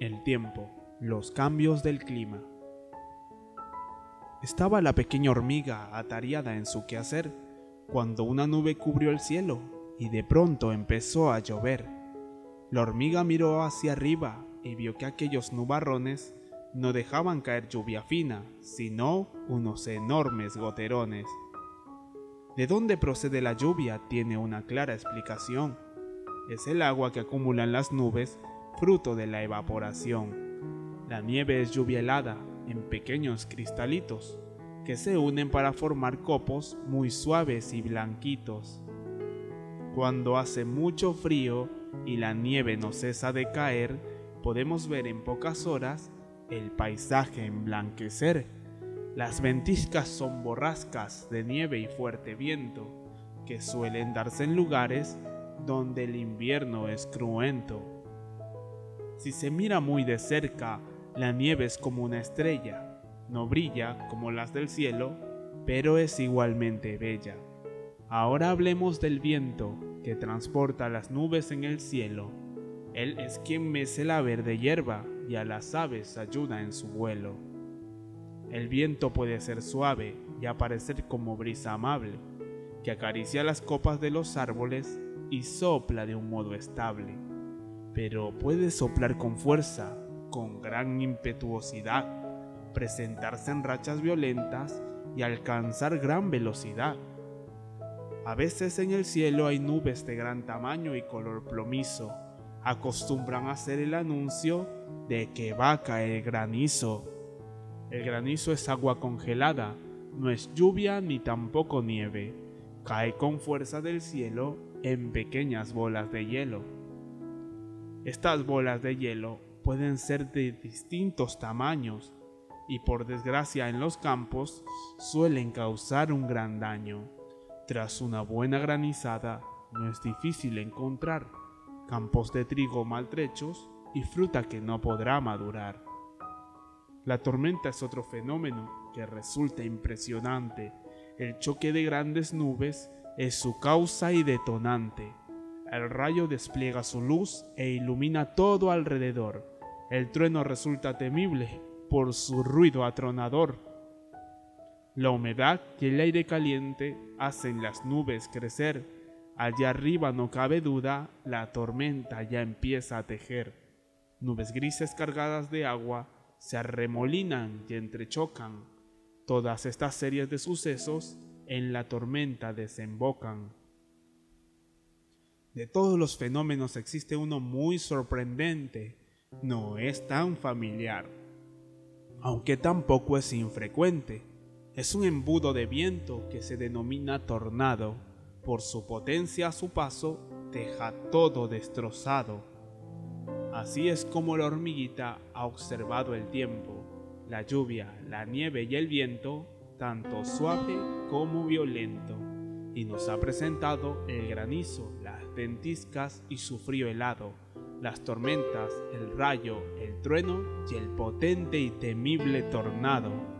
El tiempo, los cambios del clima. Estaba la pequeña hormiga atareada en su quehacer cuando una nube cubrió el cielo y de pronto empezó a llover. La hormiga miró hacia arriba y vio que aquellos nubarrones no dejaban caer lluvia fina, sino unos enormes goterones. De dónde procede la lluvia tiene una clara explicación. Es el agua que acumulan las nubes fruto de la evaporación. La nieve es lluvia helada en pequeños cristalitos que se unen para formar copos muy suaves y blanquitos. Cuando hace mucho frío y la nieve no cesa de caer, podemos ver en pocas horas el paisaje emblanquecer. Las ventiscas son borrascas de nieve y fuerte viento, que suelen darse en lugares donde el invierno es cruento. Si se mira muy de cerca, la nieve es como una estrella, no brilla como las del cielo, pero es igualmente bella. Ahora hablemos del viento que transporta las nubes en el cielo. Él es quien mece la verde hierba y a las aves ayuda en su vuelo. El viento puede ser suave y aparecer como brisa amable, que acaricia las copas de los árboles y sopla de un modo estable pero puede soplar con fuerza, con gran impetuosidad, presentarse en rachas violentas y alcanzar gran velocidad. A veces en el cielo hay nubes de gran tamaño y color plomizo. Acostumbran a hacer el anuncio de que va a caer granizo. El granizo es agua congelada, no es lluvia ni tampoco nieve. Cae con fuerza del cielo en pequeñas bolas de hielo. Estas bolas de hielo pueden ser de distintos tamaños y por desgracia en los campos suelen causar un gran daño. Tras una buena granizada no es difícil encontrar campos de trigo maltrechos y fruta que no podrá madurar. La tormenta es otro fenómeno que resulta impresionante. El choque de grandes nubes es su causa y detonante. El rayo despliega su luz e ilumina todo alrededor. El trueno resulta temible por su ruido atronador. La humedad y el aire caliente hacen las nubes crecer. Allá arriba no cabe duda, la tormenta ya empieza a tejer. Nubes grises cargadas de agua se arremolinan y entrechocan. Todas estas series de sucesos en la tormenta desembocan. De todos los fenómenos existe uno muy sorprendente. No es tan familiar, aunque tampoco es infrecuente. Es un embudo de viento que se denomina tornado. Por su potencia a su paso, deja todo destrozado. Así es como la hormiguita ha observado el tiempo, la lluvia, la nieve y el viento, tanto suave como violento, y nos ha presentado el granizo, ventiscas y su frío helado, las tormentas, el rayo, el trueno y el potente y temible tornado